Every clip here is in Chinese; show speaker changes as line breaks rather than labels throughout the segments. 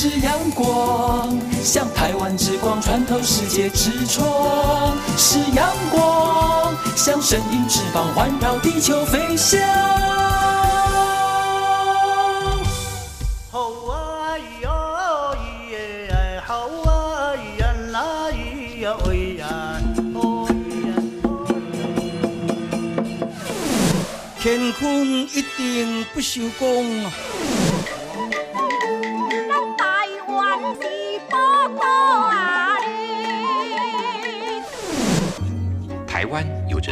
是阳光，像台湾之光穿透世界之窗；是阳光，像神鹰翅膀环绕地球飞翔。好啊咿咿耶，好啊咿呀啦咿呀喂呀，哦咿呀。乾坤一定不朽功。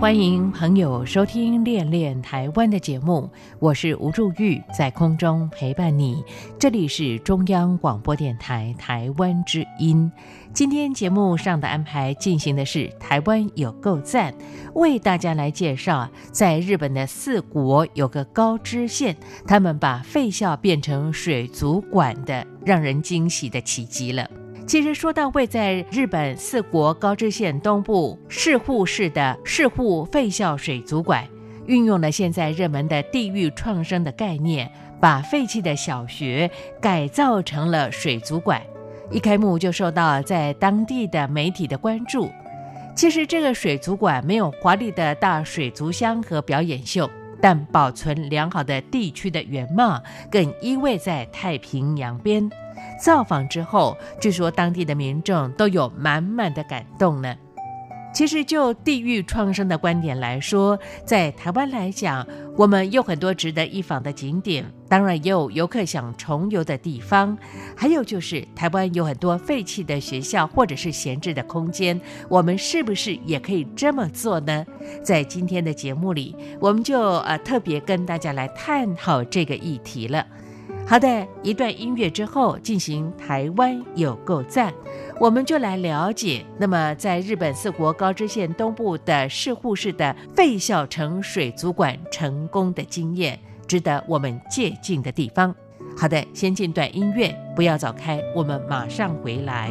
欢迎朋友收听《恋恋台湾》的节目，我是吴祝玉，在空中陪伴你。这里是中央广播电台台湾之音。今天节目上的安排进行的是台湾有够赞，为大家来介绍，在日本的四国有个高知县，他们把废校变成水族馆的，让人惊喜的奇迹了。其实说到位在日本四国高知县东部市户市的市户废校水族馆，运用了现在热门的地域创生的概念，把废弃的小学改造成了水族馆。一开幕就受到在当地的媒体的关注。其实这个水族馆没有华丽的大水族箱和表演秀，但保存良好的地区的原貌，更依偎在太平洋边。造访之后，据说当地的民众都有满满的感动呢。其实就地域创生的观点来说，在台湾来讲，我们有很多值得一访的景点，当然也有游客想重游的地方。还有就是台湾有很多废弃的学校或者是闲置的空间，我们是不是也可以这么做呢？在今天的节目里，我们就呃特别跟大家来探讨这个议题了。好的，一段音乐之后进行台湾有够赞，我们就来了解。那么，在日本四国高知县东部的市户市的费孝成水族馆成功的经验，值得我们借鉴的地方。好的，先进段音乐，不要走开，我们马上回来。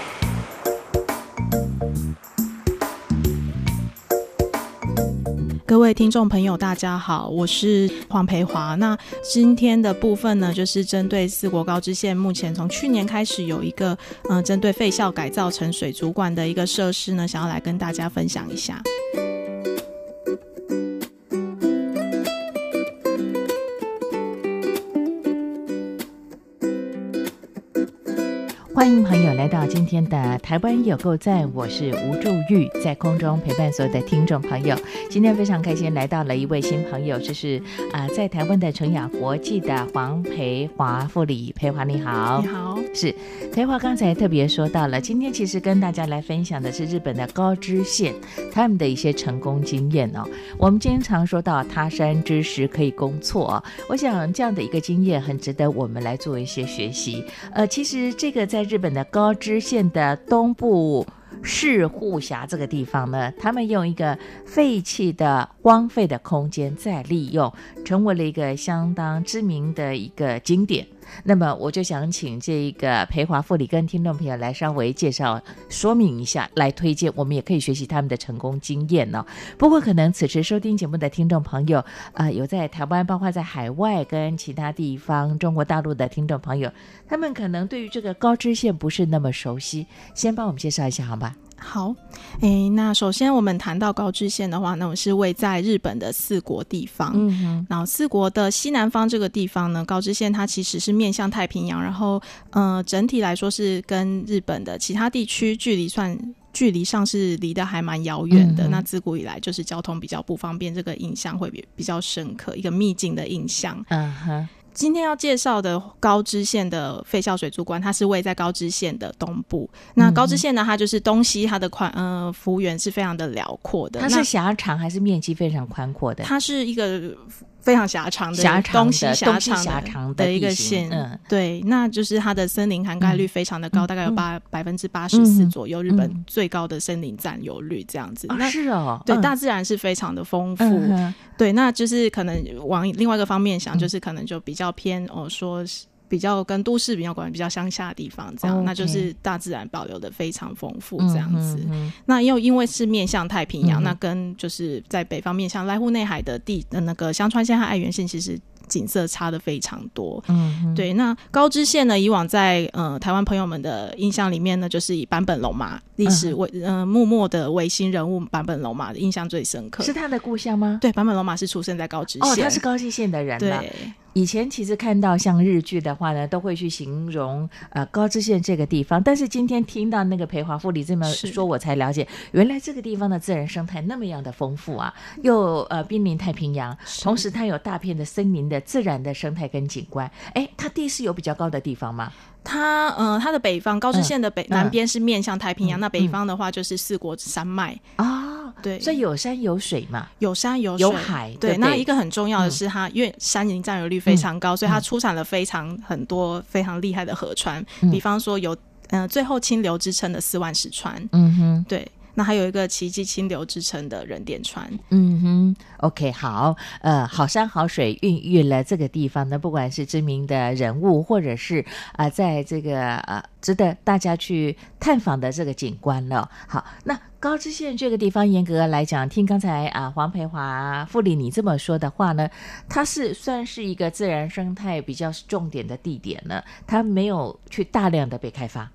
各位听众朋友，大家好，我是黄培华。那今天的部分呢，就是针对四国高知县目前从去年开始有一个嗯，针对废校改造成水族馆的一个设施呢，想要来跟大家分享一下。
欢迎朋友来到今天的台湾有够赞，我是吴祝玉，在空中陪伴所有的听众朋友。今天非常开心来到了一位新朋友，就是啊，在台湾的纯雅国际的黄培华副理，培华你好，
你好，
是培华。刚才特别说到了，今天其实跟大家来分享的是日本的高知县他们的一些成功经验哦。我们经常说到他山之石可以攻错，我想这样的一个经验很值得我们来做一些学习。呃，其实这个在日本的高知县的东部市户峡这个地方呢，他们用一个废弃的荒废的空间再利用，成为了一个相当知名的一个景点。那么我就想请这一个培华副理跟听众朋友来稍微介绍说明一下，来推荐，我们也可以学习他们的成功经验呢。不过可能此时收听节目的听众朋友，啊，有在台湾，包括在海外跟其他地方中国大陆的听众朋友，他们可能对于这个高知县不是那么熟悉，先帮我们介绍一下好吗？
好，诶，那首先我们谈到高知县的话，那我是位在日本的四国地方。嗯哼，然后四国的西南方这个地方呢，高知县它其实是面向太平洋，然后呃，整体来说是跟日本的其他地区距离算距离上是离得还蛮遥远的。那自古以来就是交通比较不方便，这个印象会比比较深刻，一个秘境的印象。嗯哼。今天要介绍的高知县的废校水族馆，它是位在高知县的东部。那高知县呢，它就是东西它的宽呃幅员是非常的辽阔的。
它是狭长还是面积非常宽阔的？
它是一个。非常狭长的
东
西
狭
长的一个县，嗯，对，那就是它的森林涵盖率非常的高，大概有八百分之八十四左右，日本最高的森林占有率这样子。
那是哦，
对，大自然是非常的丰富。对，那就是可能往另外一个方面想，就是可能就比较偏哦，说是。比较跟都市比较关，比较乡下的地方，这样那就是大自然保留的非常丰富，这样子。那又因为是面向太平洋，那跟就是在北方面向濑户内海的地的那个香川县和爱媛县，其实景色差的非常多。嗯，对。那高知县呢，以往在呃台湾朋友们的印象里面呢，就是以坂本龙马历史为呃默默的维新人物坂本龙马的印象最深刻。
是他的故乡吗？
对，坂本龙马是出生在高知县，哦，
他是高知县的人。
对。
以前其实看到像日剧的话呢，都会去形容呃高知县这个地方。但是今天听到那个裴华富里这么说，我才了解，原来这个地方的自然生态那么样的丰富啊，又呃濒临太平洋，同时它有大片的森林的自然的生态跟景观。哎，它地势有比较高的地方吗？
它呃，它的北方高知县的北南边是面向太平洋，那北方的话就是四国山脉
啊，对，所以有山有水嘛，
有山有
有海。
对，那一个很重要的是它，因为山林占有率非常高，所以它出产了非常很多非常厉害的河川，比方说有嗯最后清流之称的四万石川，嗯哼，对。那还有一个奇迹清流之称的人点川，
嗯哼，OK，好，呃，好山好水孕育了这个地方呢，不管是知名的人物，或者是啊，在这个呃值得大家去探访的这个景观了。好，那高知县这个地方，严格来讲，听刚才啊黄培华副理你这么说的话呢，它是算是一个自然生态比较重点的地点呢，它没有去大量的被开发。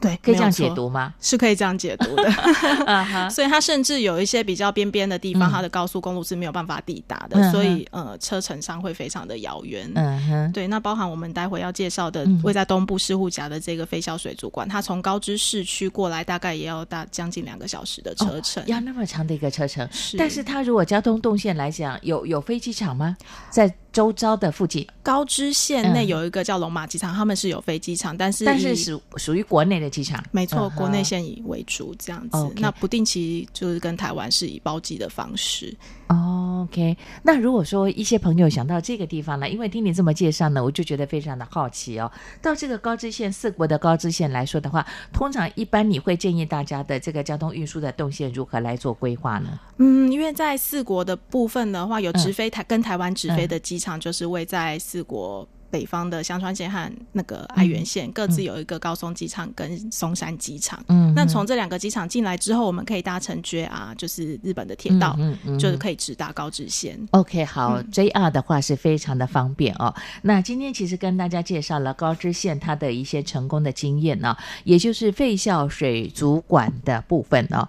对，
可以这样解读吗？
是可以这样解读的。所以它甚至有一些比较边边的地方，它的高速公路是没有办法抵达的，所以呃，车程上会非常的遥远。嗯哼，对。那包含我们待会要介绍的位在东部狮户峡的这个飞霄水族馆，它从高知市区过来大概也要大将近两个小时的车程，
要那么长的一个车程。是，但是它如果交通动线来讲，有有飞机场吗？在周遭的附近，
高知县内有一个叫龙马机场，他们是有飞机场，但是
但是属属于国内的机场，
没错，国内线以为主这样子。那不定期就是跟台湾是以包机的方式。
OK，那如果说一些朋友想到这个地方呢，因为听你这么介绍呢，我就觉得非常的好奇哦。到这个高知县四国的高知县来说的话，通常一般你会建议大家的这个交通运输的动线如何来做规划呢？
嗯，因为在四国的部分的话，有直飞台跟台湾直飞的机场，就是位在四国。北方的香川县和那个爱媛县各自有一个高松机场跟松山机场。嗯，那从这两个机场进来之后，我们可以搭乘 JR，就是日本的铁道，就是可以直达高知县。
OK，好，JR 的话是非常的方便哦。那今天其实跟大家介绍了高知县它的一些成功的经验呢，也就是废校水族馆的部分哦。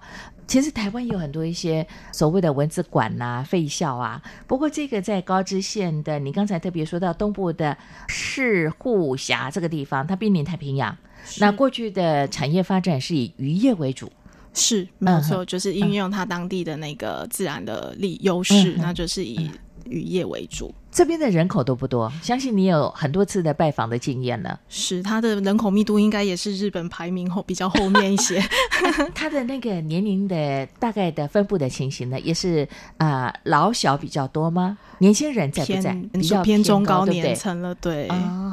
其实台湾有很多一些所谓的文字馆呐、废校啊，不过这个在高知县的，你刚才特别说到东部的市户峡这个地方，它濒临太平洋，那过去的产业发展是以渔业为主，
是没有错，就是运用它当地的那个自然的利优势，那就是以渔业为主。
这边的人口都不多，相信你有很多次的拜访的经验了。
是，它的人口密度应该也是日本排名后比较后面一些。
它的那个年龄的大概的分布的情形呢，也是啊老小比较多吗？年轻人在不在？比较
偏中
高
年层了，对，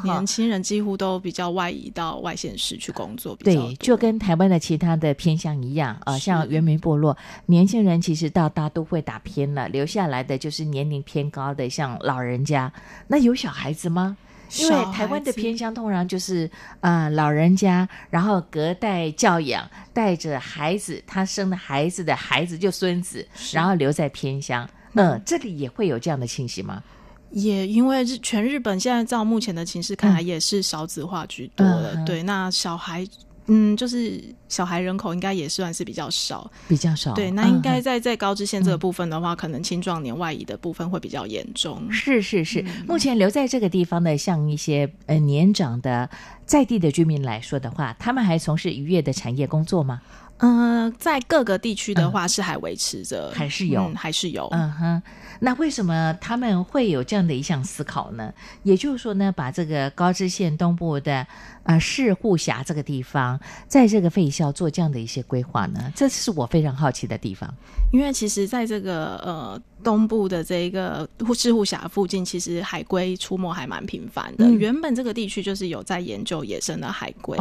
年轻人几乎都比较外移到外县市去工作。
对，就跟台湾的其他的偏乡一样啊，像原民部落，年轻人其实到大都会打偏了，留下来的就是年龄偏高的，像老人。人家那有小孩子吗？因为台湾的偏乡通常就是啊老人家，然后隔代教养，带着孩子，他生的孩子的孩子就孙子，然后留在偏乡。嗯，这里也会有这样的情形吗？
也因为日全日本现在照目前的情势看来，也是少子化居多了。对，那小孩。嗯，就是小孩人口应该也算是比较少，
比较少。
对，那应该在在高知县这个部分的话，可能青壮年外移的部分会比较严重。
是是是，目前留在这个地方的，像一些呃年长的在地的居民来说的话，他们还从事渔业的产业工作吗？
嗯，在各个地区的话是还维持着，
还是有，
还是有。
嗯哼，那为什么他们会有这样的一项思考呢？也就是说呢，把这个高知县东部的啊市户峡这个地方，在这个废校做这样的一些规划呢？这是我非常好奇的地方。
因为其实在这个呃东部的这个市户峡附近，其实海龟出没还蛮频繁的。原本这个地区就是有在研究野生的海龟。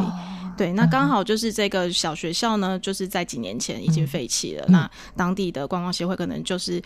对，那刚好就是这个小学校呢，就是在几年前已经废弃了。那当地的观光协会可能就是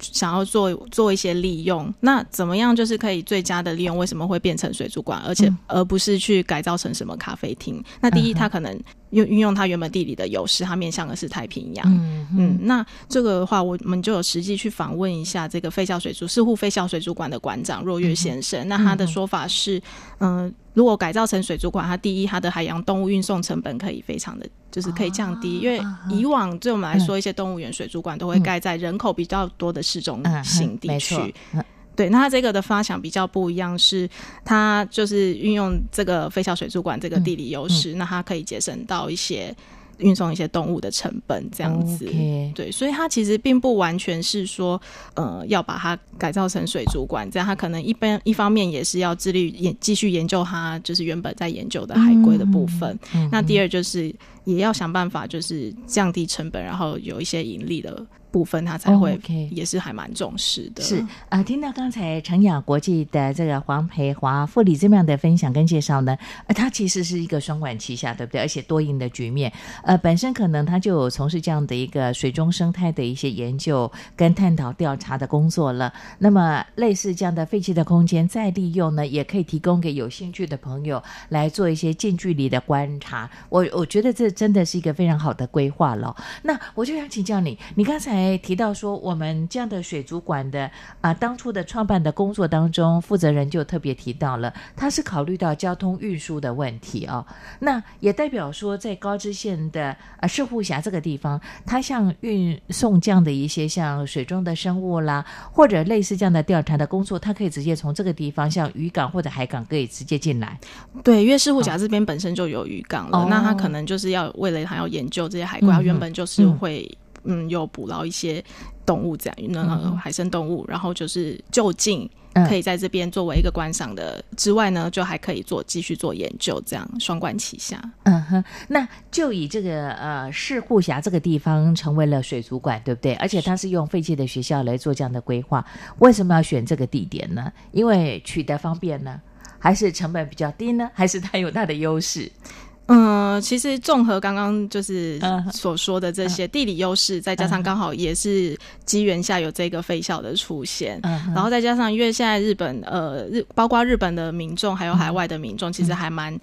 想要做做一些利用。那怎么样就是可以最佳的利用？为什么会变成水族馆，而且而不是去改造成什么咖啡厅？那第一，它可能。用运用它原本地理的优势，它面向的是太平洋。嗯嗯，那这个的话，我们就有实际去访问一下这个废校水族，似乎废校水族馆的馆长若月先生。那他的说法是，嗯，如果改造成水族馆，它第一，它的海洋动物运送成本可以非常的，就是可以降低。因为以往对我们来说，一些动物园水族馆都会盖在人口比较多的市中心地区。对，那它这个的发想比较不一样，是它就是运用这个飞桥水族馆这个地理优势，那它可以节省到一些运送一些动物的成本，这样子。对，所以它其实并不完全是说，呃，要把它改造成水族馆，这样它可能一般一方面也是要致力研继续研究它就是原本在研究的海龟的部分。那第二就是也要想办法就是降低成本，然后有一些盈利的。部分他才会也是还蛮重视的。
是啊，听到刚才成雅国际的这个黄培华副理这么样的分享跟介绍呢，呃，他其实是一个双管齐下，对不对？而且多赢的局面。呃，本身可能他就有从事这样的一个水中生态的一些研究跟探讨调查的工作了。那么类似这样的废弃的空间再利用呢，也可以提供给有兴趣的朋友来做一些近距离的观察。我我觉得这真的是一个非常好的规划了。那我就想请教你，你刚才。提到说，我们这样的水族馆的啊，当初的创办的工作当中，负责人就特别提到了，他是考虑到交通运输的问题哦。那也代表说，在高知县的啊市户峡这个地方，它像运送这样的一些像水中的生物啦，或者类似这样的调查的工作，它可以直接从这个地方，像渔港或者海港，可以直接进来。
对，因为市户峡这边本身就有渔港了，那他可能就是要为了他要研究这些海龟，他原本就是会。嗯，有捕捞一些动物这样，那海生动物，然后就是就近可以在这边作为一个观赏的之外呢，就还可以做继续做研究，这样双管齐下。
嗯哼，那就以这个呃市户峡这个地方成为了水族馆，对不对？而且它是用废弃的学校来做这样的规划，为什么要选这个地点呢？因为取得方便呢，还是成本比较低呢？还是它有它的优势？
嗯，其实综合刚刚就是所说的这些地理优势，再加上刚好也是机缘下有这个飞校的出现，然后再加上因为现在日本呃日包括日本的民众还有海外的民众，其实还蛮。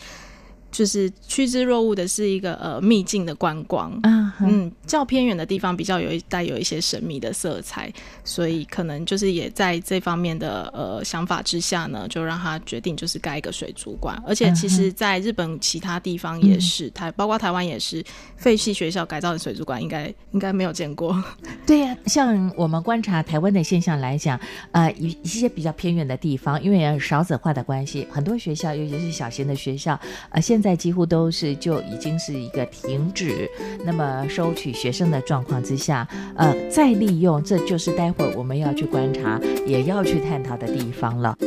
就是趋之若鹜的是一个呃秘境的观光，嗯，较偏远的地方比较有一带有一些神秘的色彩，所以可能就是也在这方面的呃想法之下呢，就让他决定就是盖一个水族馆，而且其实在日本其他地方也是台，包括台湾也是废弃学校改造的水族馆，应该应该没有见过。
对呀，像我们观察台湾的现象来讲，呃，一一些比较偏远的地方，因为少子化的关系，很多学校，尤其是小型的学校，呃，现在几乎都是就已经是一个停止，那么收取学生的状况之下，呃，再利用，这就是待会儿我们要去观察，也要去探讨的地方了。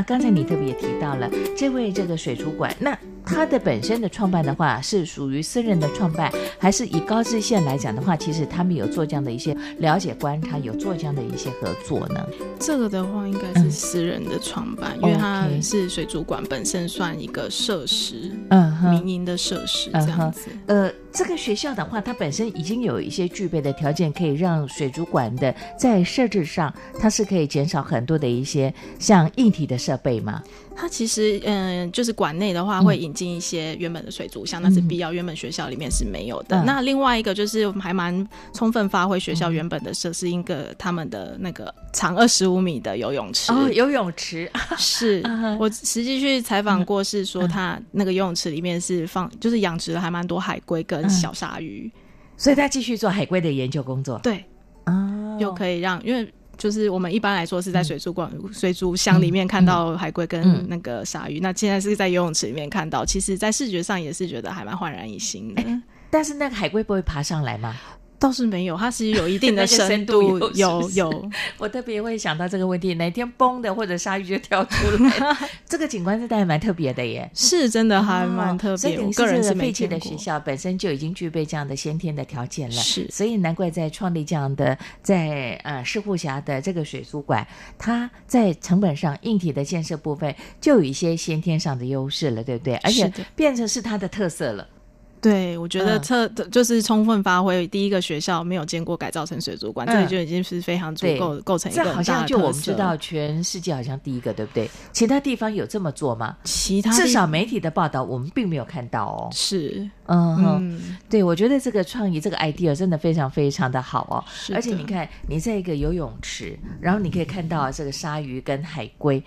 那刚才你特别提到了这位这个水族馆，那它的本身的创办的话是属于私人的创办，还是以高知县来讲的话，其实他们有做这样的一些了解观察，有做这样的一些合作呢？
这个的话应该是私人的创办，因为它是水族馆本身算一个设施，嗯，民营的设施这样子，
呃。这个学校的话，它本身已经有一些具备的条件，可以让水族馆的在设置上，它是可以减少很多的一些像硬体的设备吗？
它其实，嗯，就是馆内的话会引进一些原本的水族箱，那是必要，原本学校里面是没有的。那另外一个就是还蛮充分发挥学校原本的设施，一个他们的那个长二十五米的游泳池。
哦，游泳池
是 我实际去采访过，是说他那个游泳池里面是放，就是养殖了还蛮多海龟跟小鲨鱼，
所以他继续做海龟的研究工作。
对，啊，又可以让因为。就是我们一般来说是在水族馆、水族箱里面看到海龟跟那个鲨鱼，那现在是在游泳池里面看到，其实，在视觉上也是觉得还蛮焕然一新的。
但是那个海龟不会爬上来吗？
倒是没有，它是有一定的 深度，有有。
我特别会想到这个问题，哪天崩的或者鲨鱼就跳出来，这个景观是还蛮特别的耶。
是真的还蛮特别，我个人是
废弃的学校本身就已经具备这样的先天的条件了，
是，
所以难怪在创立这样的在呃世户峡的这个水族馆，它在成本上硬体的建设部分就有一些先天上的优势了，对不对？而且变成是它的特色了。
对，我觉得特就是充分发挥第一个学校没有见过改造成水族馆，这里就已经是非常足够构成一个
好像就我们知道全世界好像第一个，对不对？其他地方有这么做吗？
其他
至少媒体的报道我们并没有看到哦。
是，
嗯哼，对，我觉得这个创意这个 idea 真的非常非常的好哦。而且你看，你在一个游泳池，然后你可以看到这个鲨鱼跟海龟。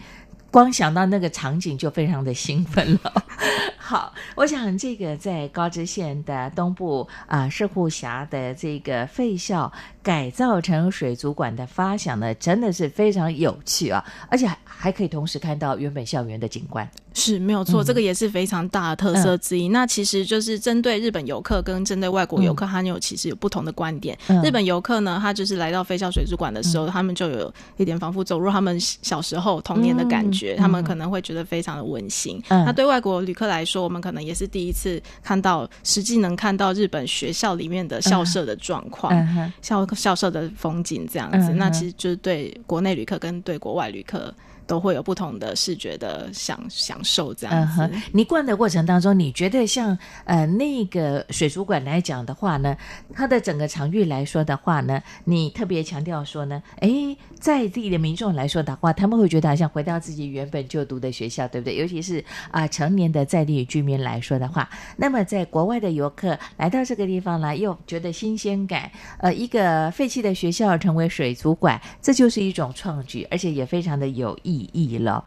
光想到那个场景就非常的兴奋了。好，我想这个在高知县的东部啊，石户峡的这个废校改造成水族馆的发想呢，真的是非常有趣啊，而且还还可以同时看到原本校园的景观。
是没有错，这个也是非常大的特色之一。那其实就是针对日本游客跟针对外国游客，他有其实有不同的观点。日本游客呢，他就是来到飞校水族馆的时候，他们就有一点仿佛走入他们小时候童年的感觉，他们可能会觉得非常的温馨。那对外国旅客来说，我们可能也是第一次看到实际能看到日本学校里面的校舍的状况，校校舍的风景这样子。那其实就是对国内旅客跟对国外旅客。都会有不同的视觉的享享受，这样子。
你逛的过程当中，你觉得像呃那个水族馆来讲的话呢，它的整个场域来说的话呢，你特别强调说呢，哎，在地的民众来说的话，他们会觉得好像回到自己原本就读的学校，对不对？尤其是啊成年的在地居民来说的话，那么在国外的游客来到这个地方来，又觉得新鲜感。呃，一个废弃的学校成为水族馆，这就是一种创举，而且也非常的有意。意义了。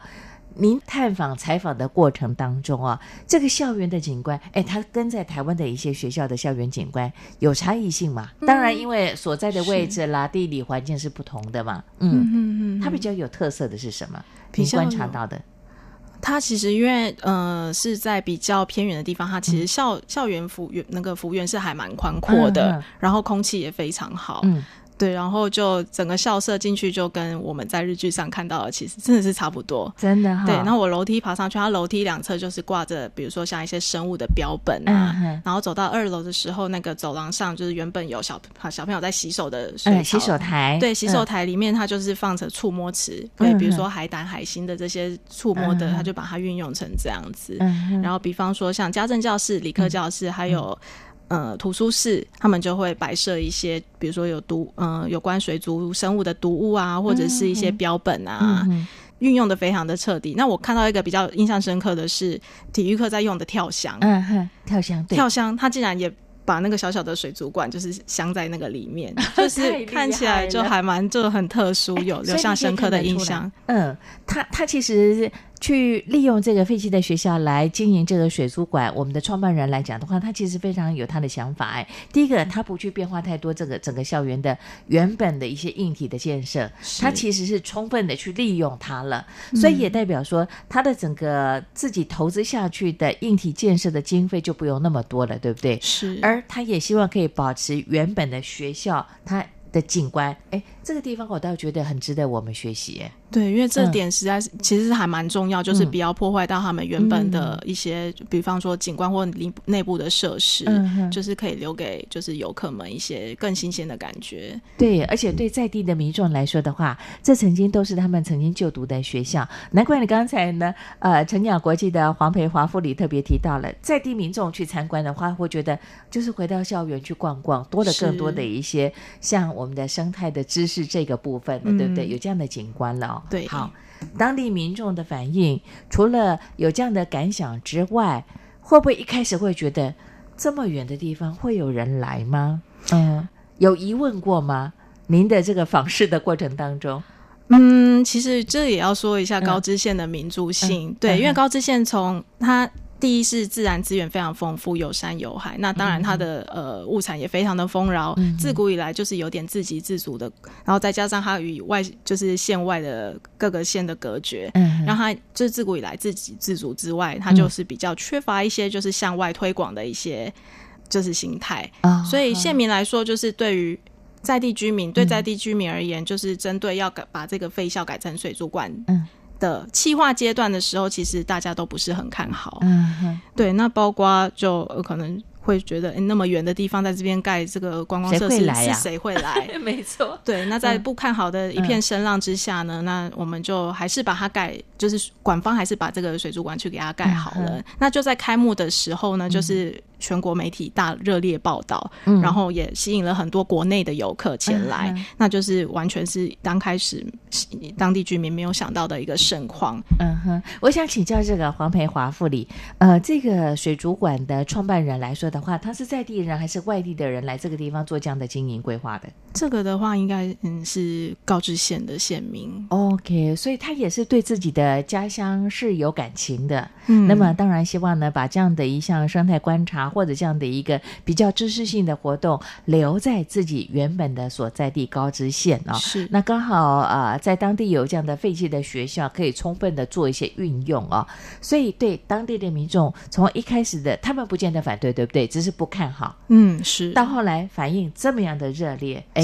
您探访采访的过程当中啊，这个校园的景观，哎，它跟在台湾的一些学校的校园景观有差异性嘛？当然，因为所在的位置啦、地理环境是不同的嘛。嗯嗯嗯，它比较有特色的是什么？你观察到的？
它其实因为呃是在比较偏远的地方，它其实校校园服园那个服务员是还蛮宽阔的，然后空气也非常好。嗯。对，然后就整个校舍进去就跟我们在日剧上看到的其实真的是差不多，
真的哈。
对，然后我楼梯爬上去，它楼梯两侧就是挂着，比如说像一些生物的标本啊。然后走到二楼的时候，那个走廊上就是原本有小小朋友在洗手的水
洗手台。
对，洗手台里面它就是放着触摸池，对，比如说海胆、海星的这些触摸的，它就把它运用成这样子。然后比方说像家政教室、理科教室，还有。呃，图书室他们就会摆设一些，比如说有毒，嗯，有关水族生物的毒物啊，或者是一些标本啊，运用的非常的彻底。那我看到一个比较印象深刻的是体育课在用的跳箱，
嗯哼，跳箱，
跳箱，它竟然也。把那个小小的水族馆就是镶在那个里面，就是看起来就还蛮就很特殊，有留下深刻的印象。
嗯，他他其实去利用这个废弃的学校来经营这个水族馆。我们的创办人来讲的话，他其实非常有他的想法。哎，第一个，他不去变化太多这个整个校园的原本的一些硬体的建设，他其实是充分的去利用它了。所以也代表说，他的整个自己投资下去的硬体建设的经费就不用那么多了，对不对？
是，
而他也希望可以保持原本的学校它的景观，哎，这个地方我倒觉得很值得我们学习，哎。
对，因为这点实在是其实是还蛮重要，就是不要破坏到他们原本的一些，比方说景观或内内部的设施，就是可以留给就是游客们一些更新鲜的感觉。
对，而且对在地的民众来说的话，这曾经都是他们曾经就读的学校，难怪你刚才呢，呃，成鸟国际的黄培华副理特别提到了，在地民众去参观的话，会觉得就是回到校园去逛逛，多了更多的一些像我们的生态的知识这个部分的，对不对？有这样的景观了。
对，
好，当地民众的反应，除了有这样的感想之外，会不会一开始会觉得这么远的地方会有人来吗？嗯，有疑问过吗？您的这个访视的过程当中，
嗯，其实这也要说一下高知县的民族性，对，因为高知县从它。第一是自然资源非常丰富，有山有海。那当然，它的呃物产也非常的丰饶。自古以来就是有点自给自足的，然后再加上它与外就是县外的各个县的隔绝，嗯让它就是自古以来自给自足之外，它就是比较缺乏一些就是向外推广的一些就是形态。所以县民来说，就是对于在地居民，对在地居民而言，就是针对要改把这个废校改成水族馆。的气化阶段的时候，其实大家都不是很看好。嗯，对，那包括就可能会觉得，哎，那么远的地方在这边盖这个观光设施，是谁会来？
没错，
对。那在不看好的一片声浪之下呢，那我们就还是把它盖，就是馆方还是把这个水族馆去给它盖好了。那就在开幕的时候呢，就是。全国媒体大热烈报道，嗯然后也吸引了很多国内的游客前来，那就是完全是刚开始当地居民没有想到的一个盛况。
嗯哼，我想请教这个黄培华副理，呃，这个水族馆的创办人来说的话，他是在地人还是外地的人来这个地方做这样的经营规划的？
这个的话，应该嗯是高知县的县民。
OK，所以他也是对自己的家乡是有感情的。嗯，那么当然希望呢，把这样的一项生态观察。或者这样的一个比较知识性的活动，留在自己原本的所在地高知县啊，
是。
那刚好啊，在当地有这样的废弃的学校，可以充分的做一些运用啊，所以对当地的民众从一开始的他们不见得反对，对不对？只是不看好，
嗯，是。
到后来反应这么样的热烈，哎，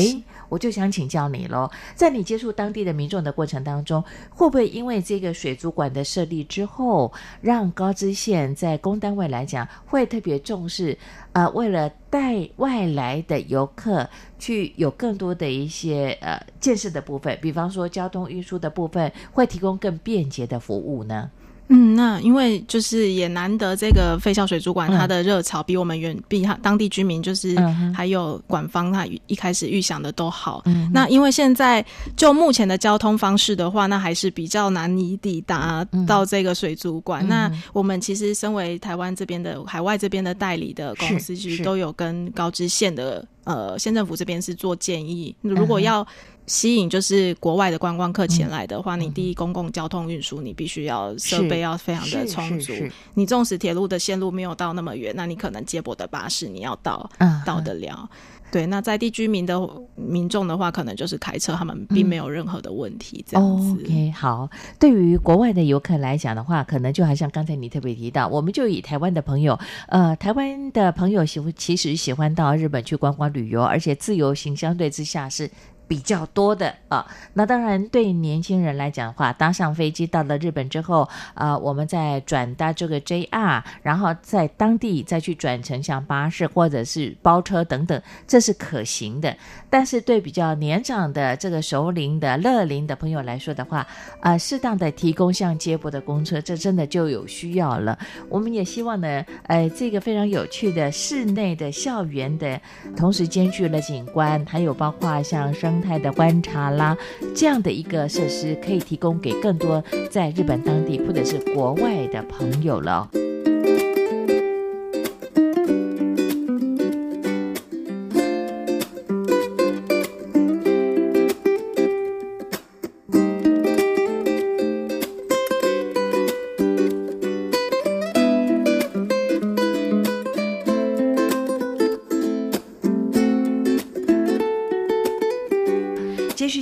我就想请教你喽，在你接触当地的民众的过程当中，会不会因为这个水族馆的设立之后，让高知县在公单位来讲会特别重？视，呃，为了带外来的游客去有更多的一些呃建设的部分，比方说交通运输的部分，会提供更便捷的服务呢？
嗯，那因为就是也难得这个废校水族馆，它的热潮比我们远比它当地居民就是还有馆方他一开始预想的都好。嗯那因为现在就目前的交通方式的话，那还是比较难以抵达到这个水族馆。那我们其实身为台湾这边的海外这边的代理的公司，其实都有跟高知县的呃县政府这边是做建议，如果要。吸引就是国外的观光客前来的话，你第一公共交通运输你必须要设备要非常的充足。你纵使铁路的线路没有到那么远，那你可能接驳的巴士你要到到得了。对，那在地居民的民众的话，可能就是开车，他们并没有任何的问题。这样子。
OK，好。对于国外的游客来讲的话，可能就好像刚才你特别提到，我们就以台湾的朋友，呃，台湾的朋友喜欢其实喜欢到日本去观光旅游，而且自由行相对之下是。比较多的啊，那当然对年轻人来讲的话，搭上飞机到了日本之后，啊，我们再转搭这个 JR，然后在当地再去转乘像巴士或者是包车等等，这是可行的。但是对比较年长的这个熟龄的乐龄的朋友来说的话，啊，适当的提供像接驳的公车，这真的就有需要了。我们也希望呢，呃，这个非常有趣的室内的校园的，同时兼具了景观，还有包括像生。生态的观察啦，这样的一个设施可以提供给更多在日本当地或者是国外的朋友了。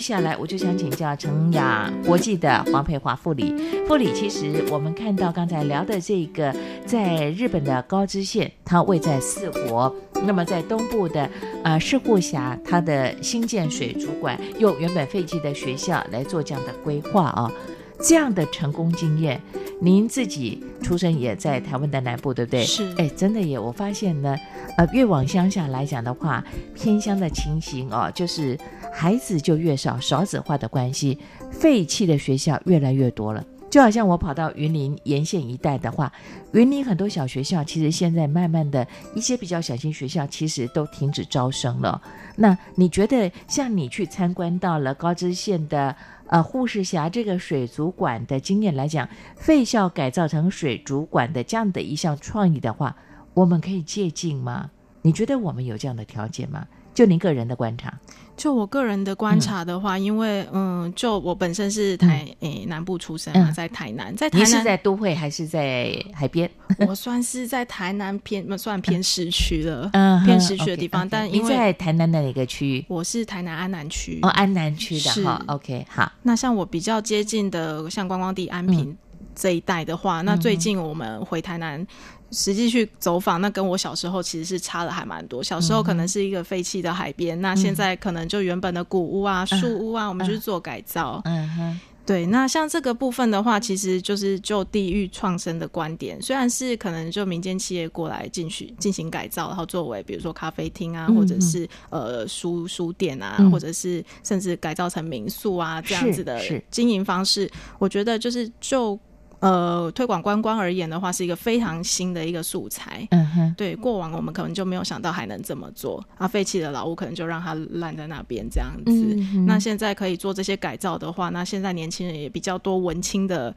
下来，我就想请教成雅国际的黄培华副理。副理，其实我们看到刚才聊的这个，在日本的高知县，它位在四国。那么在东部的呃市户峡，它的新建水族馆，用原本废弃的学校来做这样的规划啊，这样的成功经验，您自己出生也在台湾的南部，对不对？
是。
哎，真的耶，我发现呢，呃，越往乡下来讲的话，偏乡的情形哦，就是。孩子就越少，少子化的关系，废弃的学校越来越多了。就好像我跑到云林沿线一带的话，云林很多小学校其实现在慢慢的一些比较小型学校其实都停止招生了。那你觉得像你去参观到了高知县的呃护士峡这个水族馆的经验来讲，废校改造成水族馆的这样的一项创意的话，我们可以借镜吗？你觉得我们有这样的条件吗？就您个人的观察。
就我个人的观察的话，因为嗯，就我本身是台诶南部出生嘛，在台南，在台南
是在都会还是在海边？
我算是在台南偏算偏市区了，嗯，偏市区的地方。但因为
在台南的哪个区域？
我是台南安南区
哦，安南区的哈。OK，好。
那像我比较接近的，像观光地安平这一带的话，那最近我们回台南。实际去走访，那跟我小时候其实是差的还蛮多。小时候可能是一个废弃的海边，那现在可能就原本的古屋啊、树屋啊，我们就是做改造。嗯哼，对。那像这个部分的话，其实就是就地域创生的观点，虽然是可能就民间企业过来进去进行改造，然后作为比如说咖啡厅啊，或者是呃书书店啊，或者是甚至改造成民宿啊这样子的经营方式，我觉得就是就。呃，推广观光而言的话，是一个非常新的一个素材。嗯哼，对，过往我们可能就没有想到还能这么做啊，废弃的老屋可能就让它烂在那边这样子。那现在可以做这些改造的话，那现在年轻人也比较多文青的。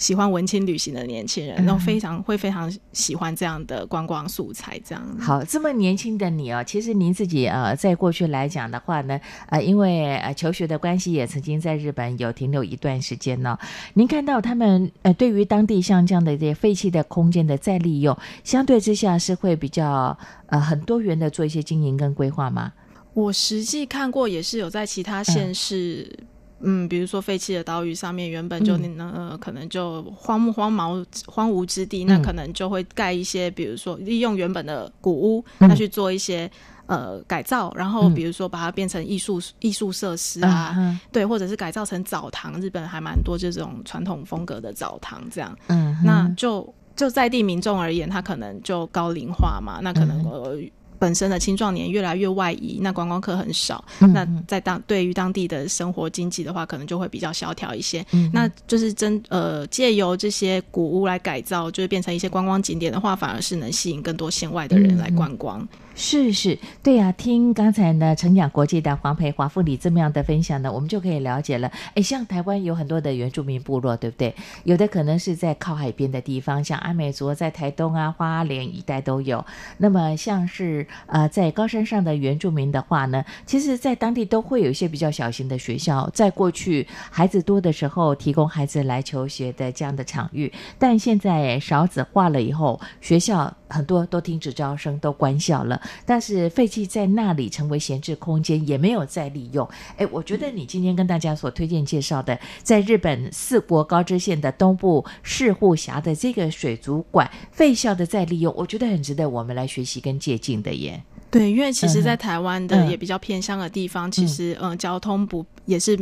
喜欢文青旅行的年轻人，然后非常会非常喜欢这样的观光素材。这样
好，这么年轻的你哦，其实您自己呃，在过去来讲的话呢，呃，因为呃求学的关系，也曾经在日本有停留一段时间呢。您看到他们呃，对于当地像这样的这些废弃的空间的再利用，相对之下是会比较呃很多元的做一些经营跟规划吗？
我实际看过，也是有在其他县市。嗯，比如说废弃的岛屿上面原本就呃可能就荒木荒毛荒芜之地，那可能就会盖一些，比如说利用原本的古屋，那去做一些呃改造，然后比如说把它变成艺术艺术设施啊，对，或者是改造成澡堂，日本还蛮多这种传统风格的澡堂这样，嗯，那就就在地民众而言，他可能就高龄化嘛，那可能呃。本身的青壮年越来越外移，那观光客很少，那在当对于当地的生活经济的话，可能就会比较萧条一些。那就是真呃借由这些古屋来改造，就是变成一些观光景点的话，反而是能吸引更多县外的人来观光。
是是，对呀。听刚才呢，成雅国际的黄培华副理这么样的分享呢，我们就可以了解了。哎，像台湾有很多的原住民部落，对不对？有的可能是在靠海边的地方，像阿美族在台东啊、花莲一带都有。那么像是呃在高山上的原住民的话呢，其实在当地都会有一些比较小型的学校，在过去孩子多的时候，提供孩子来求学的这样的场域。但现在少子化了以后，学校。很多都停止招生，都关校了。但是废弃在那里成为闲置空间，也没有再利用。哎，我觉得你今天跟大家所推荐介绍的，在日本四国高知县的东部市户峡的这个水族馆废校的再利用，我觉得很值得我们来学习跟借鉴的耶。
对，因为其实，在台湾的也比较偏乡的地方，其实嗯，交通不也是。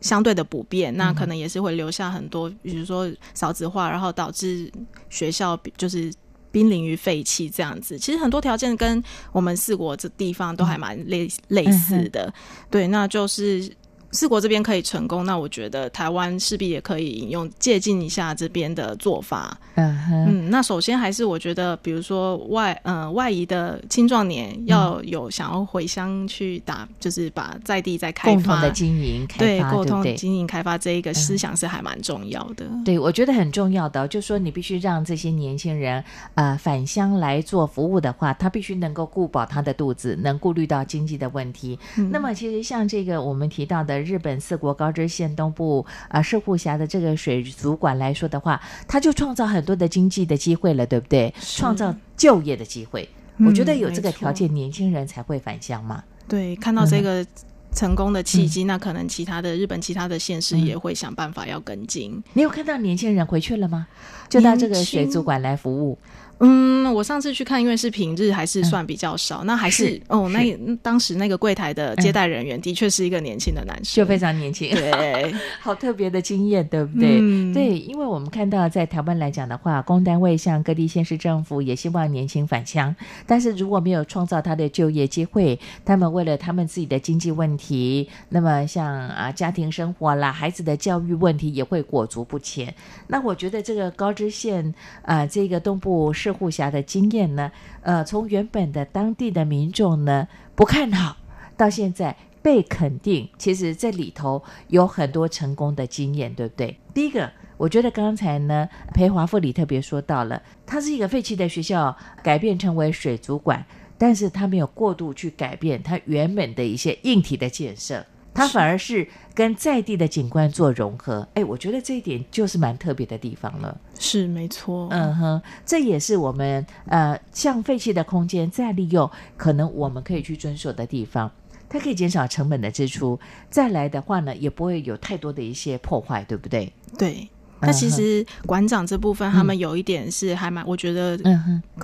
相对的不便，那可能也是会留下很多，比如说少子化，然后导致学校就是濒临于废弃这样子。其实很多条件跟我们四国这地方都还蛮类类似的，对，那就是。四国这边可以成功，那我觉得台湾势必也可以引用借鉴一下这边的做法。嗯嗯，那首先还是我觉得，比如说外呃外移的青壮年要有想要回乡去打，就是把在地再开
发共同的经营，
对共同经营开发这一个思想是还蛮重要的。
对，我觉得很重要的，就说你必须让这些年轻人呃返乡来做服务的话，他必须能够顾饱他的肚子，能顾虑到经济的问题。那么其实像这个我们提到的。日本四国高知县东部啊，射户峡的这个水族馆来说的话，它就创造很多的经济的机会了，对不对？创造就业的机会，我觉得有这个条件，年轻人才会返乡嘛。
对，看到这个成功的契机，那可能其他的日本其他的县市也会想办法要跟进。
你有看到年轻人回去了吗？就到这个水族馆来服务。
嗯，我上次去看，因为是平日，还是算比较少。那还是哦，那当时那个柜台的接待人员的确是一个年轻的男生，
就非常年轻，
对，
好特别的经验，对不对？对，因为我们看到在台湾来讲的话，公单位像各地县市政府也希望年轻返乡，但是如果没有创造他的就业机会，他们为了他们自己的经济问题，那么像啊家庭生活啦、孩子的教育问题也会裹足不前。那我觉得这个高知县啊，这个东部是。护峡的经验呢？呃，从原本的当地的民众呢不看好，到现在被肯定，其实这里头有很多成功的经验，对不对？第一个，我觉得刚才呢，裴华富里特别说到了，它是一个废弃的学校，改变成为水族馆，但是他没有过度去改变它原本的一些硬体的建设。它反而是跟在地的景观做融合，哎，我觉得这一点就是蛮特别的地方了。
是没错，
嗯哼，这也是我们呃，像废弃的空间再利用，可能我们可以去遵守的地方。它可以减少成本的支出，再来的话呢，也不会有太多的一些破坏，对不对？
对。那其实馆长这部分，他们有一点是还蛮，我觉得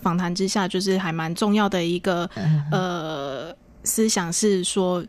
访谈之下就是还蛮重要的一个呃思想是说。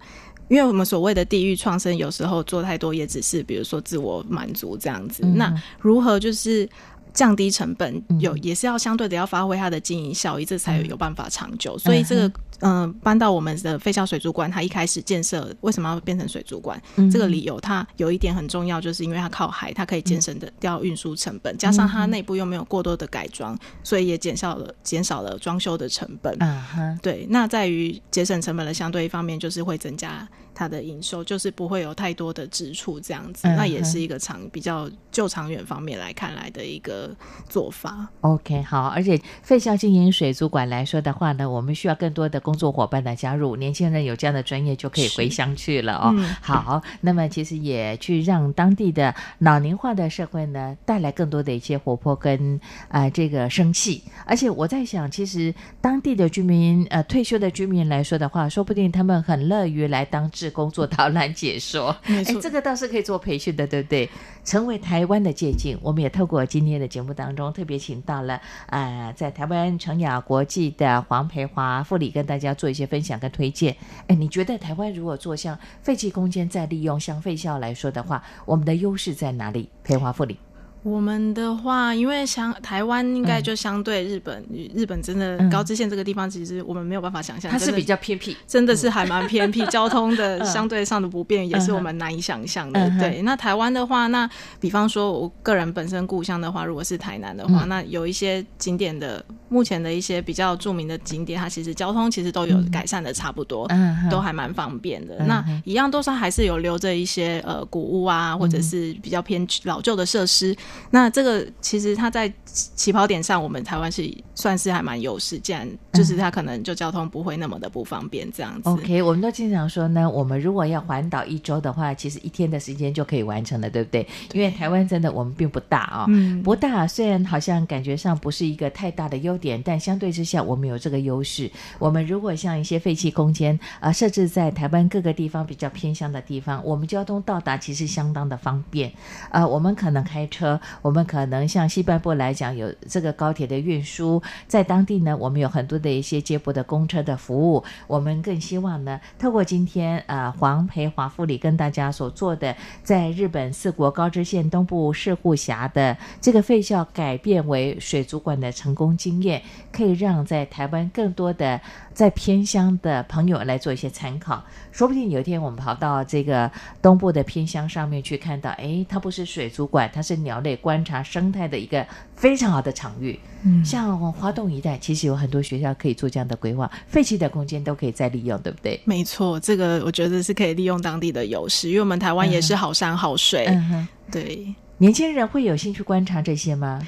因为我们所谓的地域创生，有时候做太多也只是，比如说自我满足这样子。那如何就是降低成本，有也是要相对的要发挥它的经营效益，这才有办法长久。所以这个。嗯，搬到我们的废校水族馆，它一开始建设为什么要变成水族馆？这个理由，它有一点很重要，就是因为它靠海，它可以节省的掉运输成本，加上它内部又没有过多的改装，所以也减少了减少了装修的成本。嗯哼，对。那在于节省成本的相对一方面，就是会增加它的营收，就是不会有太多的支出这样子。那也是一个长比较就长远方面来看来的一个做法。
OK，好。而且废校经营水族馆来说的话呢，我们需要更多的。工作伙伴的加入，年轻人有这样的专业就可以回乡去了哦。好，那么其实也去让当地的老龄化的社会呢带来更多的一些活泼跟啊这个生气。而且我在想，其实当地的居民呃退休的居民来说的话，说不定他们很乐于来当志工做导览解说。哎，这个倒是可以做培训的，对不对？成为台湾的借鉴。我们也透过今天的节目当中特别请到了啊在台湾成雅国际的黄培华副理跟大。大家做一些分享跟推荐。哎，你觉得台湾如果做像废弃空间再利用，像废校来说的话，我们的优势在哪里？培华副理。
我们的话，因为相台湾应该就相对日本，日本真的高知县这个地方，其实我们没有办法想象，
它是比较偏僻，
真的是还蛮偏僻，交通的相对上的不便也是我们难以想象的。对，那台湾的话，那比方说我个人本身故乡的话，如果是台南的话，那有一些景点的，目前的一些比较著名的景点，它其实交通其实都有改善的差不多，都还蛮方便的。那一样都是还是有留着一些呃古屋啊，或者是比较偏老旧的设施。那这个其实它在起跑点上，我们台湾是算是还蛮优势，既然就是它可能就交通不会那么的不方便这样子。
OK，我们都经常说呢，我们如果要环岛一周的话，其实一天的时间就可以完成了，对不对？因为台湾真的我们并不大啊，不大，虽然好像感觉上不是一个太大的优点，但相对之下我们有这个优势。我们如果像一些废弃空间啊，设置在台湾各个地方比较偏乡的地方，我们交通到达其实相当的方便。呃，我们可能开车，我们可能像西半部来讲有这个高铁的运输，在当地呢，我们有很多的一些接驳的公车的服务。我们更希望呢，透过今天呃黄培华副理跟大家所做的，在日本四国高知县东部市户峡的这个废校改变为水族馆的成功经验，可以让在台湾更多的在偏乡的朋友来做一些参考。说不定有一天我们跑到这个东部的偏乡上面去，看到，哎，它不是水族馆，它是鸟类观察生态的一个非常好的场域。嗯，像花东一带，其实有很多学校可以做这样的规划，废弃的空间都可以再利用，对不对？
没错，这个我觉得是可以利用当地的优势，因为我们台湾也是好山好水。嗯哼，对，
年轻人会有兴趣观察这些吗？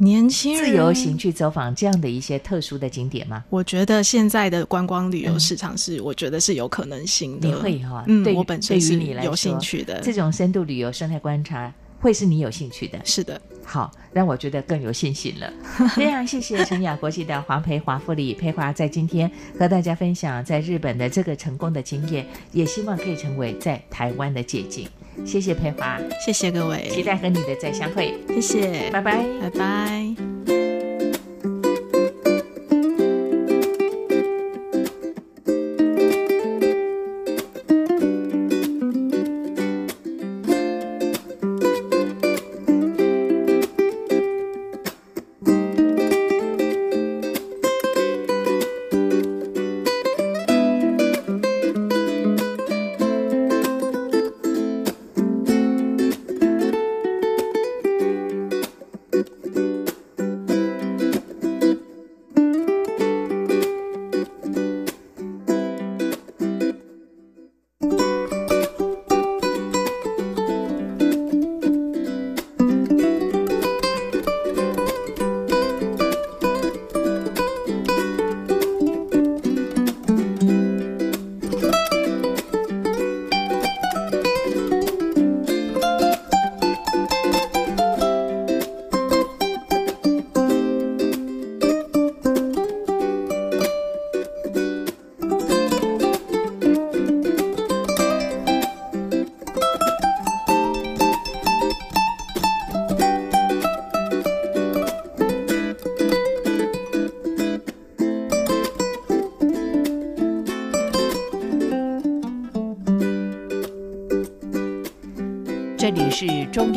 年轻人
自由行去走访这样的一些特殊的景点吗？
我觉得现在的观光旅游市场是，我觉得是有可能性的。
你会哈？
嗯，我本身是有兴趣的。
这种深度旅游、生态观察，会是你有兴趣的。
是的，
好，让我觉得更有信心了。非常谢谢陈雅国际的黄培华副理培华，在今天和大家分享在日本的这个成功的经验，也希望可以成为在台湾的借鉴。谢谢佩华，
谢谢各位，
期待和你的再相会。
谢谢，
拜拜，
拜拜。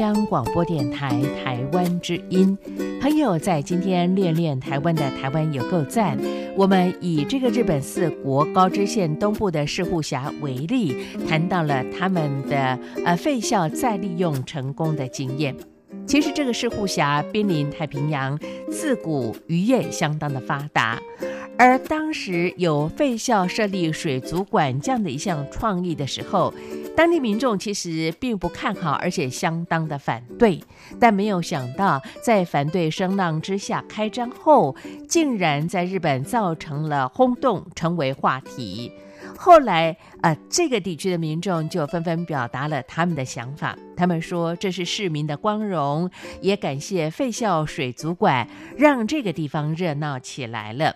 央广播电台台湾之音，朋友在今天练练台湾的台湾有够赞。我们以这个日本四国高知县东部的市户峡为例，谈到了他们的呃废校再利用成功的经验。其实这个市户峡濒临太平洋，自古渔业相当的发达，而当时有废校设立水族馆这样的一项创意的时候。当地民众其实并不看好，而且相当的反对，但没有想到，在反对声浪之下开张后，竟然在日本造成了轰动，成为话题。后来，呃，这个地区的民众就纷纷表达了他们的想法，他们说这是市民的光荣，也感谢废校水族馆，让这个地方热闹起来了。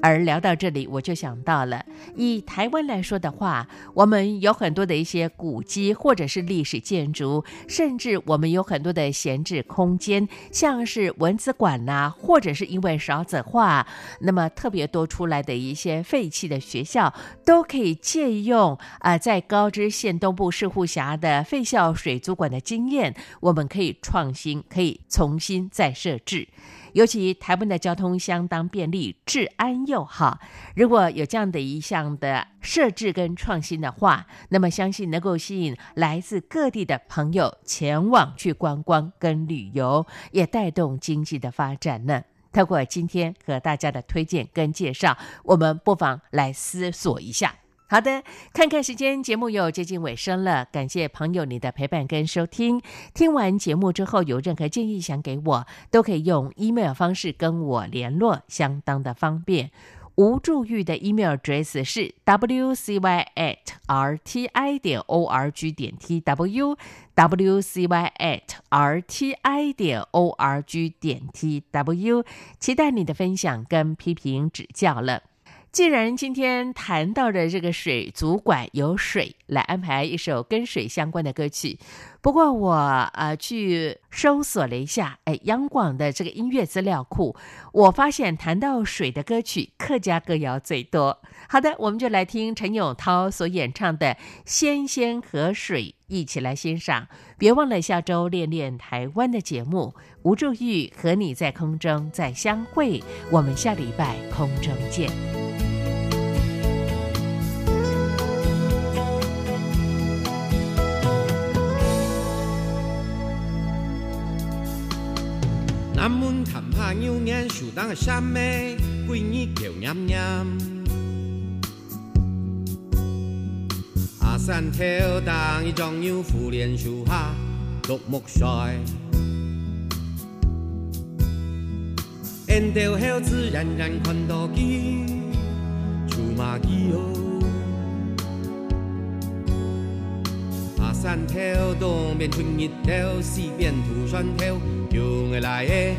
而聊到这里，我就想到了，以台湾来说的话，我们有很多的一些古迹或者是历史建筑，甚至我们有很多的闲置空间，像是文字馆呐，或者是因为少子化，那么特别多出来的一些废弃的学校，都可以借用啊，在高知县东部市户辖的废校水族馆的经验，我们可以创新，可以重新再设置。尤其台湾的交通相当便利，治安又好。如果有这样的一项的设置跟创新的话，那么相信能够吸引来自各地的朋友前往去观光跟旅游，也带动经济的发展呢。透过今天和大家的推荐跟介绍，我们不妨来思索一下。好的，看看时间，节目又接近尾声了。感谢朋友你的陪伴跟收听。听完节目之后，有任何建议想给我，都可以用 email 方式跟我联络，相当的方便。吴祝玉的 email address 是 wcy at rti 点 org 点 tw wcy at rti 点 org 点 tw，期待你的分享跟批评指教了。既然今天谈到的这个水族馆有水，来安排一首跟水相关的歌曲。不过我呃去搜索了一下，哎，央广的这个音乐资料库，我发现谈到水的歌曲，客家歌谣最多。好的，我们就来听陈永涛所演唱的《仙仙河水》，一起来欣赏。别忘了下周练练台湾的节目，吴祝玉和你在空中再相会，我们下礼拜空中见。
怕牛年，树当个山妹，闺女叫念念。阿山头当一种牛扶莲树下绿木衰。沿条后自然然看到鸡，出马鸡哦。阿山头东边春日头，西边土山头。用个来的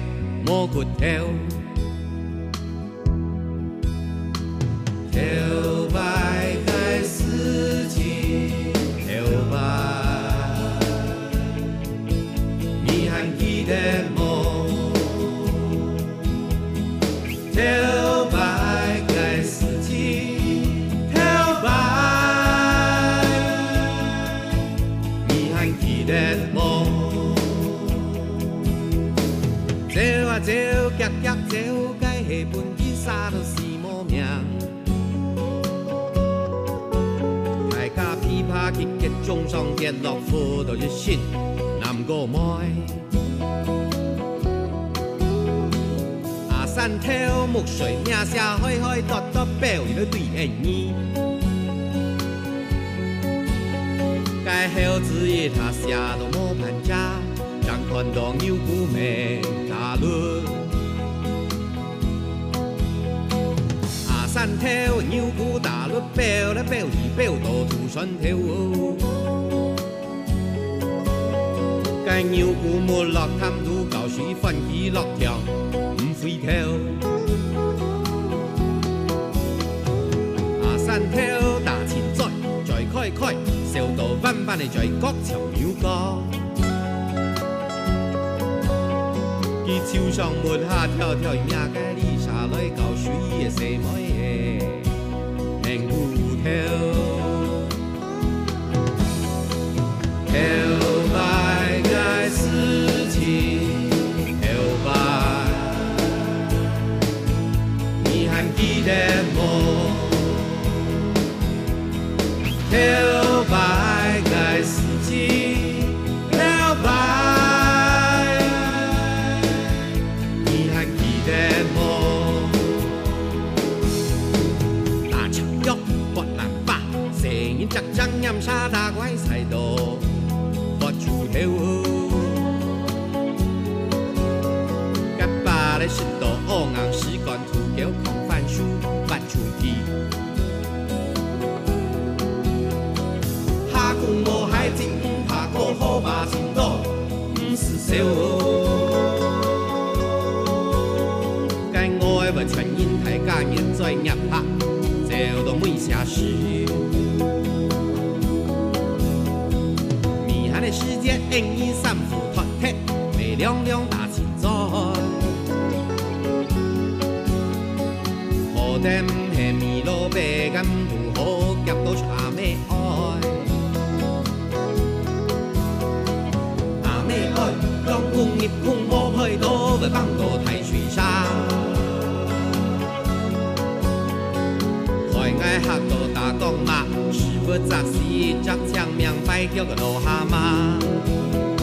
莫骨头，头白在四季，头白，中上跌落苦到一线，难过妹。阿山头木水命下开开多多表，一对恩义。该好子一他下都无盘家，让看到牛骨妹。阿伦，阿山头牛骨大路标来标去标到土山头，该牛骨没落滩土搞水翻起落跳唔回头，阿山头大钱在在开开，笑到弯弯的在国桥牛角。伊树上抹下跳跳，命该你下来搞水的什么耶？世界恩义三副团体，美亮亮大钱在。好在唔系米老白咁同好夹到出阿妹爱。阿妹爱，当工业工无配到，咪帮到太海外客到打工嘛。不扎西，扎枪明白叫个老蛤蟆。